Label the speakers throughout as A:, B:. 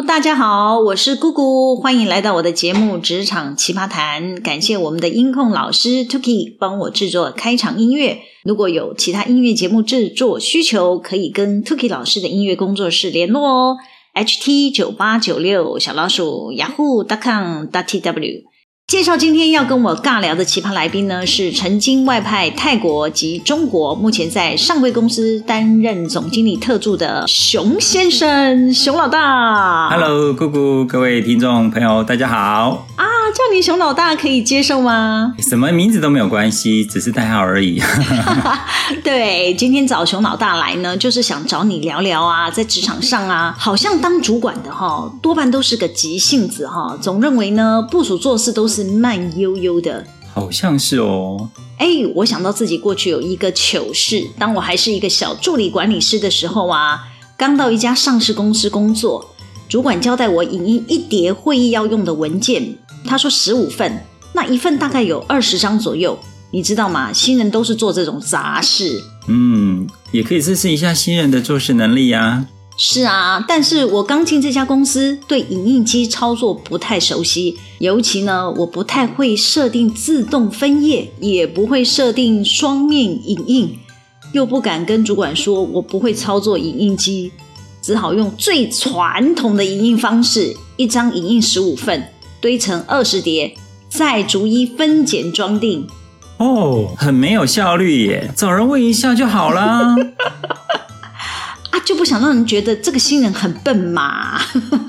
A: 大家好，我是姑姑，欢迎来到我的节目《职场奇葩谈》。感谢我们的音控老师 Tuki 帮我制作开场音乐。如果有其他音乐节目制作需求，可以跟 Tuki 老师的音乐工作室联络哦。ht 九八九六小老鼠 yahoo.com.tw 介绍今天要跟我尬聊的奇葩来宾呢，是曾经外派泰国及中国，目前在上柜公司担任总经理特助的熊先生，熊老大。
B: Hello，姑姑，各位听众朋友，大家好。
A: 啊，叫你熊老大可以接受吗？
B: 什么名字都没有关系，只是代号而已。
A: 对，今天找熊老大来呢，就是想找你聊聊啊，在职场上啊，好像当主管的哈，多半都是个急性子哈，总认为呢，部署做事都是。慢悠悠的，
B: 好像是哦。
A: 哎，我想到自己过去有一个糗事。当我还是一个小助理管理师的时候啊，刚到一家上市公司工作，主管交代我影印一叠会议要用的文件，他说十五份，那一份大概有二十张左右。你知道吗？新人都是做这种杂事。
B: 嗯，也可以测试一下新人的做事能力呀。
A: 是啊，但是我刚进这家公司，对影印机操作不太熟悉，尤其呢，我不太会设定自动分页，也不会设定双面影印，又不敢跟主管说我不会操作影印机，只好用最传统的影印方式，一张影印十五份，堆成二十叠，再逐一分拣装订。
B: 哦，很没有效率耶，找人问一下就好啦。
A: 啊，就不想让人觉得这个新人很笨嘛，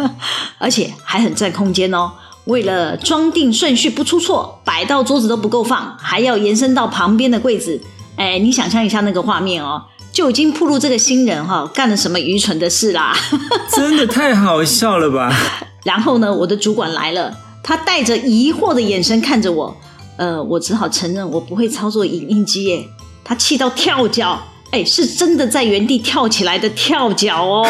A: 而且还很占空间哦。为了装订顺序不出错，摆到桌子都不够放，还要延伸到旁边的柜子。哎，你想象一下那个画面哦，就已经暴露这个新人哈、哦、干了什么愚蠢的事啦！
B: 真的太好笑了吧？
A: 然后呢，我的主管来了，他带着疑惑的眼神看着我，呃，我只好承认我不会操作影印机耶。他气到跳脚。哎，是真的在原地跳起来的跳脚哦！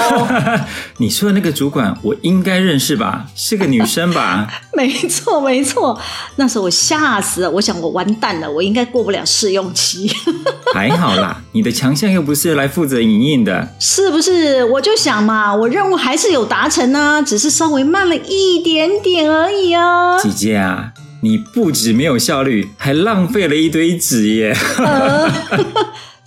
B: 你说的那个主管，我应该认识吧？是个女生吧？
A: 没错，没错。那时候我吓死了，我想我完蛋了，我应该过不了试用期。
B: 还好啦，你的强项又不是来负责影印的，
A: 是不是？我就想嘛，我任务还是有达成呢，只是稍微慢了一点点而已啊。
B: 姐姐啊，你不止没有效率，还浪费了一堆纸耶。
A: 呃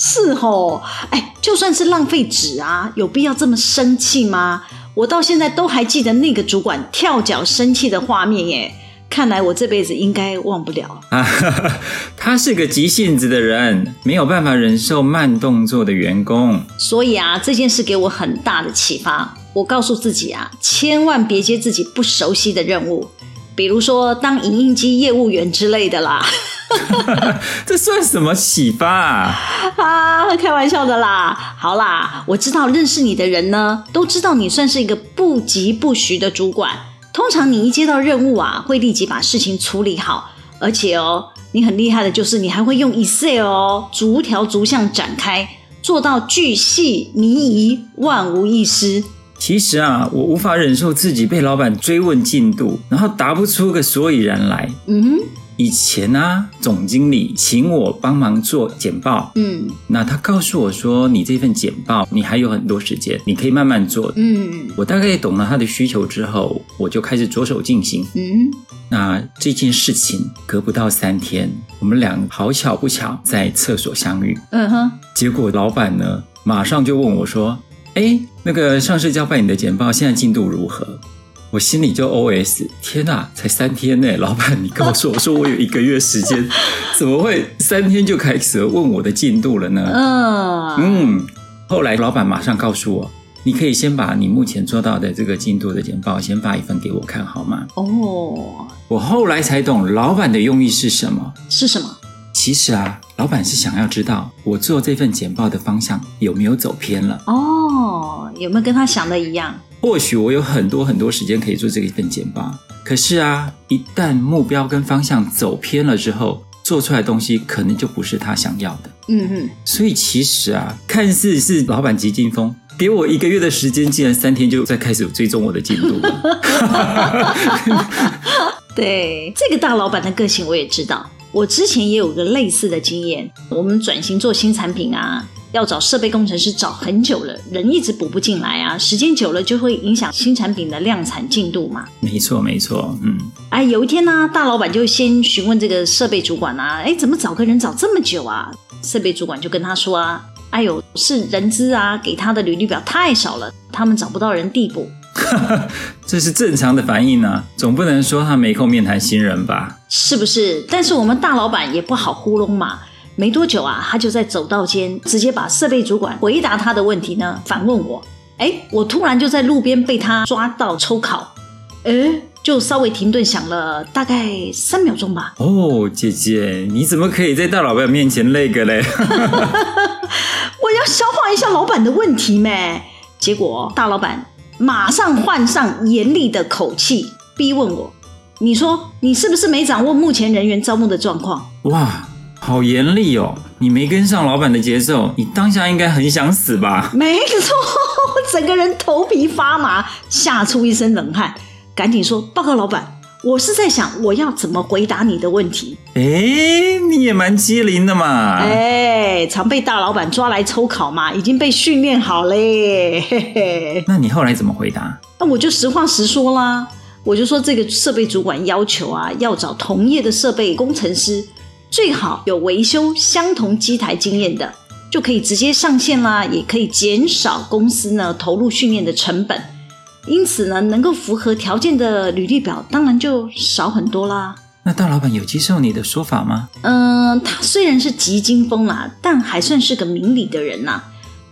A: 是吼，哎，就算是浪费纸啊，有必要这么生气吗？我到现在都还记得那个主管跳脚生气的画面耶。看来我这辈子应该忘不了啊。
B: 他是个急性子的人，没有办法忍受慢动作的员工。
A: 所以啊，这件事给我很大的启发。我告诉自己啊，千万别接自己不熟悉的任务，比如说当影印机业务员之类的啦。
B: 这算什么启发啊？
A: 啊，开玩笑的啦。好啦，我知道认识你的人呢，都知道你算是一个不疾不徐的主管。通常你一接到任务啊，会立即把事情处理好。而且哦，你很厉害的就是你还会用 Excel 哦，逐条逐项展开，做到巨细靡遗，万无一失。
B: 其实啊，我无法忍受自己被老板追问进度，然后答不出个所以然来。嗯哼。以前呢、啊，总经理请我帮忙做简报，嗯，那他告诉我说，你这份简报你还有很多时间，你可以慢慢做，嗯，我大概懂了他的需求之后，我就开始着手进行，嗯，那这件事情隔不到三天，我们俩好巧不巧在厕所相遇，嗯哼，结果老板呢马上就问我说，哎，那个上市交办你的简报现在进度如何？我心里就 OS：天哪，才三天呢！老板，你告诉我 说我有一个月时间，怎么会三天就开始问我的进度了呢？嗯嗯。后来老板马上告诉我，你可以先把你目前做到的这个进度的简报先发一份给我看好吗？哦。我后来才懂老板的用意是什么？
A: 是什么？
B: 其实啊，老板是想要知道我做这份简报的方向有没有走偏了。
A: 哦，有没有跟他想的一样？
B: 或许我有很多很多时间可以做这个一份简报，可是啊，一旦目标跟方向走偏了之后，做出来的东西可能就不是他想要的。嗯嗯，所以其实啊，看似是老板急惊风，给我一个月的时间，竟然三天就在开始追踪我的进度。
A: 对，这个大老板的个性我也知道，我之前也有个类似的经验。我们转型做新产品啊。要找设备工程师找很久了，人一直补不进来啊，时间久了就会影响新产品的量产进度嘛。
B: 没错，没错，嗯。
A: 哎，有一天呢、啊，大老板就先询问这个设备主管啊，哎，怎么找个人找这么久啊？设备主管就跟他说啊，哎呦，是人资啊，给他的履历表太少了，他们找不到人递补。
B: 这是正常的反应啊，总不能说他没空面谈新人吧？
A: 是不是？但是我们大老板也不好糊弄嘛。没多久啊，他就在走道间直接把设备主管回答他的问题呢反问我。哎，我突然就在路边被他抓到抽考，哎，就稍微停顿想了大概三秒钟吧。
B: 哦，姐姐，你怎么可以在大老板面前那个嘞？
A: 我要消化一下老板的问题咩。结果大老板马上换上严厉的口气逼问我：“你说你是不是没掌握目前人员招募的状况？”
B: 哇！好严厉哦！你没跟上老板的节奏，你当下应该很想死吧？
A: 没错，我整个人头皮发麻，吓出一身冷汗，赶紧说：“报告老板，我是在想我要怎么回答你的问题。”
B: 哎，你也蛮机灵的嘛！
A: 哎，常被大老板抓来抽考嘛，已经被训练好嘞。嘿嘿，
B: 那你后来怎么回答？
A: 那我就实话实说啦，我就说这个设备主管要求啊，要找同业的设备工程师。最好有维修相同机台经验的，就可以直接上线啦，也可以减少公司呢投入训练的成本。因此呢，能够符合条件的履历表当然就少很多啦。
B: 那大老板有接受你的说法吗？
A: 嗯、呃，他虽然是急惊风啦，但还算是个明理的人呐。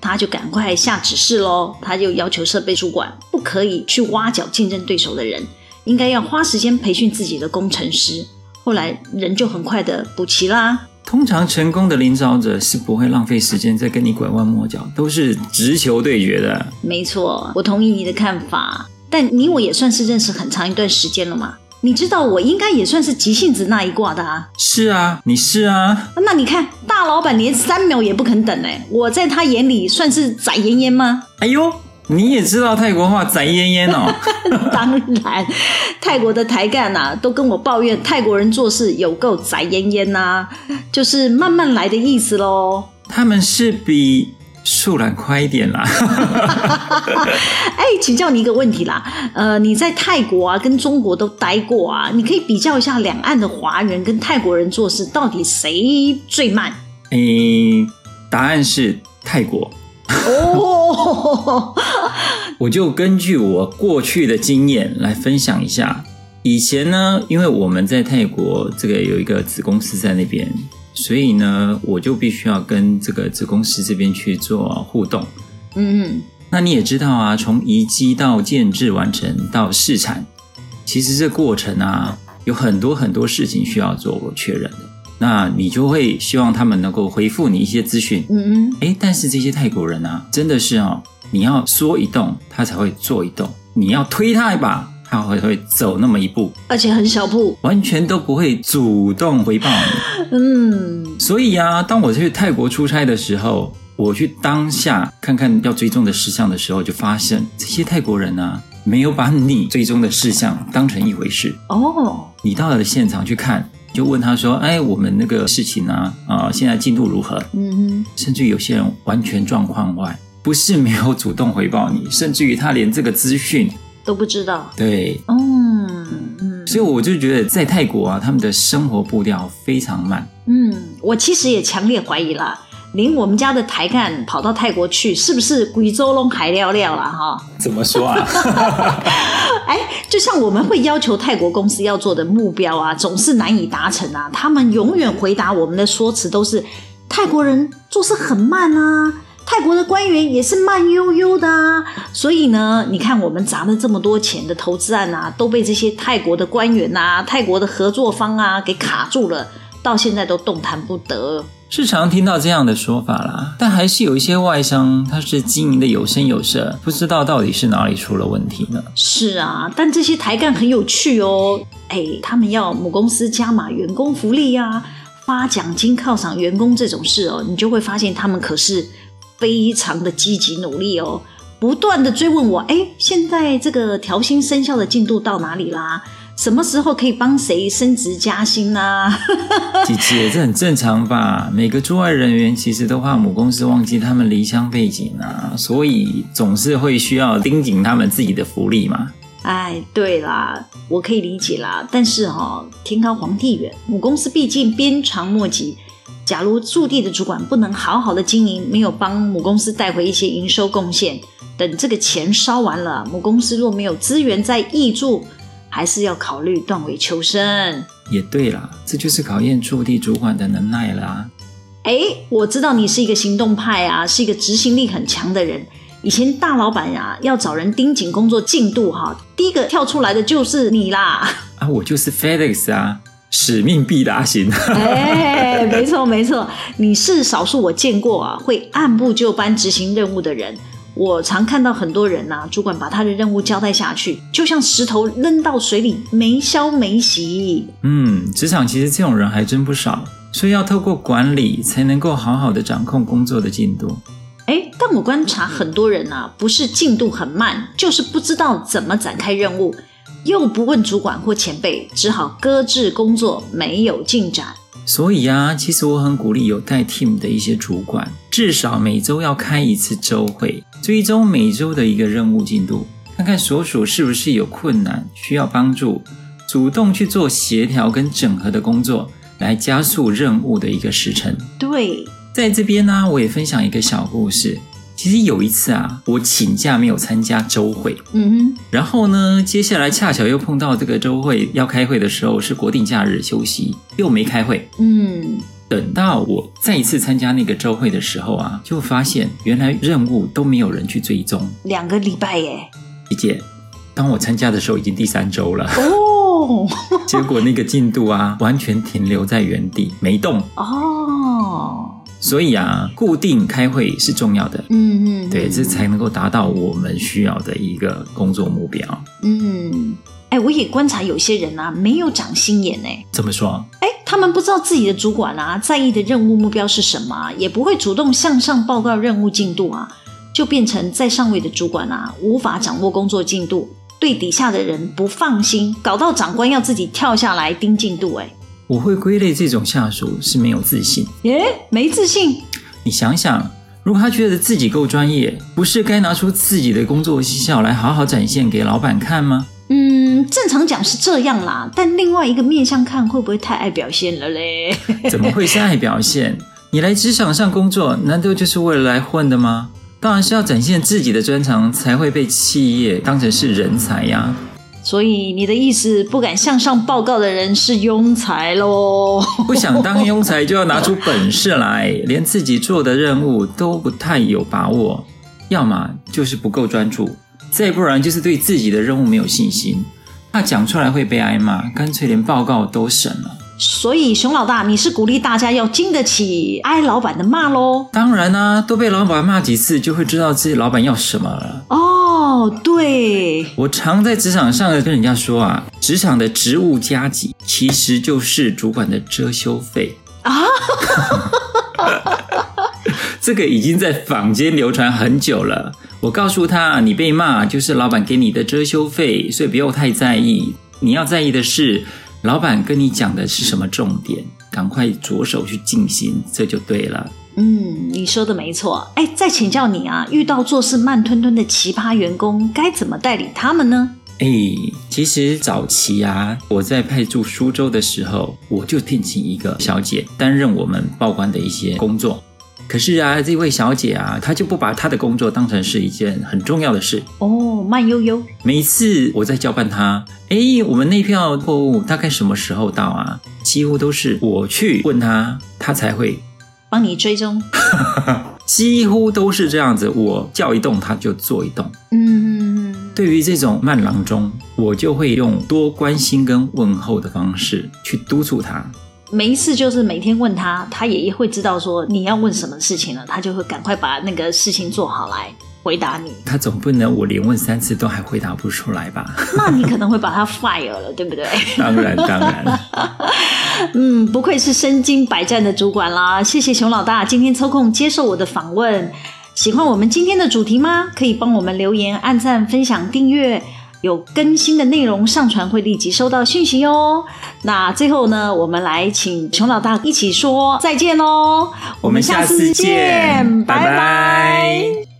A: 他就赶快下指示喽，他就要求设备主管不可以去挖角竞争对手的人，应该要花时间培训自己的工程师。后来人就很快的补齐啦。
B: 通常成功的领导者是不会浪费时间在跟你拐弯抹角，都是直球对决的。
A: 没错，我同意你的看法。但你我也算是认识很长一段时间了嘛？你知道我应该也算是急性子那一挂的啊。
B: 是啊，你是啊。
A: 那你看大老板连三秒也不肯等哎，我在他眼里算是宰烟烟吗？
B: 哎呦！你也知道泰国话宅烟烟哦？
A: 当然，泰国的台干呐，都跟我抱怨泰国人做事有够宅烟烟呐，就是慢慢来的意思喽。
B: 他们是比树懒快一点啦。
A: 哎，请教你一个问题啦，呃，你在泰国啊，跟中国都待过啊，你可以比较一下两岸的华人跟泰国人做事到底谁最慢？
B: 哎，答案是泰国。
A: 哦，
B: 我就根据我过去的经验来分享一下。以前呢，因为我们在泰国这个有一个子公司在那边，所以呢，我就必须要跟这个子公司这边去做互动。嗯嗯，那你也知道啊，从移机到建制完成到试产，其实这过程啊，有很多很多事情需要做我确认的。那你就会希望他们能够回复你一些资讯，嗯嗯，哎，但是这些泰国人啊，真的是哦，你要说一动，他才会做一动；你要推他一把，他会会走那么一步，
A: 而且很小步，
B: 完全都不会主动回报你。嗯，所以啊，当我去泰国出差的时候，我去当下看看要追踪的事项的时候，就发现这些泰国人啊，没有把你追踪的事项当成一回事。哦，你到了现场去看。就问他说：“哎，我们那个事情呢？啊、呃，现在进度如何？嗯嗯，甚至有些人完全状况外，不是没有主动回报你，甚至于他连这个资讯
A: 都不知道。
B: 对，嗯嗯，所以我就觉得在泰国啊，他们的生活步调非常慢。
A: 嗯，我其实也强烈怀疑啦。连我们家的台干跑到泰国去，是不是贵州龙海料料了哈？
B: 怎么说啊？
A: 哎，就像我们会要求泰国公司要做的目标啊，总是难以达成啊。他们永远回答我们的说辞都是泰国人做事很慢啊，泰国的官员也是慢悠悠的啊。所以呢，你看我们砸了这么多钱的投资案啊，都被这些泰国的官员啊、泰国的合作方啊给卡住了，到现在都动弹不得。
B: 是常听到这样的说法啦，但还是有一些外商，他是经营的有声有色，不知道到底是哪里出了问题呢？
A: 是啊，但这些台干很有趣哦，哎，他们要母公司加码员工福利啊，发奖金犒赏员工这种事哦，你就会发现他们可是非常的积极努力哦，不断的追问我，哎，现在这个调薪生效的进度到哪里啦？什么时候可以帮谁升职加薪啊？
B: 姐姐，这很正常吧？每个驻外人员其实都怕母公司忘记他们离乡背景啊，所以总是会需要盯紧他们自己的福利嘛。
A: 哎，对啦，我可以理解啦。但是哈、哦，天高皇帝远，母公司毕竟鞭长莫及。假如驻地的主管不能好好的经营，没有帮母公司带回一些营收贡献，等这个钱烧完了，母公司若没有资源再挹注，还是要考虑断尾求生。
B: 也对啦，这就是考验驻地主管的能耐啦。
A: 哎，我知道你是一个行动派啊，是一个执行力很强的人。以前大老板呀、啊，要找人盯紧工作进度哈，第一个跳出来的就是你啦。
B: 啊，我就是 FedEx 啊，使命必达型。
A: 哎，没错没错，你是少数我见过啊会按部就班执行任务的人。我常看到很多人呐、啊，主管把他的任务交代下去，就像石头扔到水里，没消没息。
B: 嗯，职场其实这种人还真不少，所以要透过管理才能够好好的掌控工作的进度。
A: 哎，但我观察很多人啊，不是进度很慢，就是不知道怎么展开任务，又不问主管或前辈，只好搁置工作，没有进展。
B: 所以啊，其实我很鼓励有带 team 的一些主管，至少每周要开一次周会，追踪每周的一个任务进度，看看所属是不是有困难需要帮助，主动去做协调跟整合的工作，来加速任务的一个时程。
A: 对。
B: 在这边呢，我也分享一个小故事。其实有一次啊，我请假没有参加周会，嗯哼，然后呢，接下来恰巧又碰到这个周会要开会的时候，是国定假日休息，又没开会，嗯。等到我再一次参加那个周会的时候啊，就发现原来任务都没有人去追踪。
A: 两个礼拜耶，
B: 姐姐，当我参加的时候已经第三周了哦，结果那个进度啊，完全停留在原地没动哦。所以啊，固定开会是重要的，嗯嗯，对，这才能够达到我们需要的一个工作目标。
A: 嗯，哎，我也观察有些人啊，没有长心眼呢。
B: 怎么说？
A: 哎，他们不知道自己的主管啊，在意的任务目标是什么，也不会主动向上报告任务进度啊，就变成在上位的主管啊，无法掌握工作进度，对底下的人不放心，搞到长官要自己跳下来盯进度，哎。
B: 我会归类这种下属是没有自信。
A: 耶，没自信？
B: 你想想，如果他觉得自己够专业，不是该拿出自己的工作绩效来好好展现给老板看吗？
A: 嗯，正常讲是这样啦，但另外一个面向看，会不会太爱表现了嘞？
B: 怎么会是爱表现？你来职场上工作，难道就是为了来混的吗？当然是要展现自己的专长，才会被企业当成是人才呀。
A: 所以你的意思，不敢向上报告的人是庸才喽？
B: 不想当庸才，就要拿出本事来，连自己做的任务都不太有把握，要么就是不够专注，再不然就是对自己的任务没有信心，怕讲出来会被挨骂，干脆连报告都省了。
A: 所以熊老大，你是鼓励大家要经得起挨老板的骂喽？
B: 当然啦、啊，都被老板骂几次，就会知道自己老板要什么了。
A: 哦，对，
B: 我常在职场上跟人家说啊，职场的职务加级其实就是主管的遮羞费啊。这个已经在坊间流传很久了。我告诉他，你被骂就是老板给你的遮羞费，所以不要太在意。你要在意的是。老板跟你讲的是什么重点？赶快着手去进行，这就对了。
A: 嗯，你说的没错。哎，再请教你啊，遇到做事慢吞吞的奇葩员工，该怎么代理他们呢？
B: 哎，其实早期啊，我在派驻苏州的时候，我就聘请一个小姐担任我们报关的一些工作。可是啊，这位小姐啊，她就不把她的工作当成是一件很重要的事
A: 哦，慢悠悠。
B: 每次我在交办她，哎，我们那票货物大概什么时候到啊？几乎都是我去问她，她才会
A: 帮你追踪。
B: 几乎都是这样子，我叫一动，她就做一动。嗯，对于这种慢郎中，我就会用多关心跟问候的方式去督促她。
A: 没事，就是每天问他，他也会知道说你要问什么事情了，他就会赶快把那个事情做好来回答你。
B: 他总不能我连问三次都还回答不出来吧？
A: 那你可能会把他 fire 了，对不对？
B: 当然，当然。
A: 嗯，不愧是身经百战的主管啦！谢谢熊老大今天抽空接受我的访问。喜欢我们今天的主题吗？可以帮我们留言、按赞、分享、订阅。有更新的内容上传会立即收到讯息哦。那最后呢，我们来请熊老大一起说再见喽！
B: 我们下次见，拜拜。拜拜。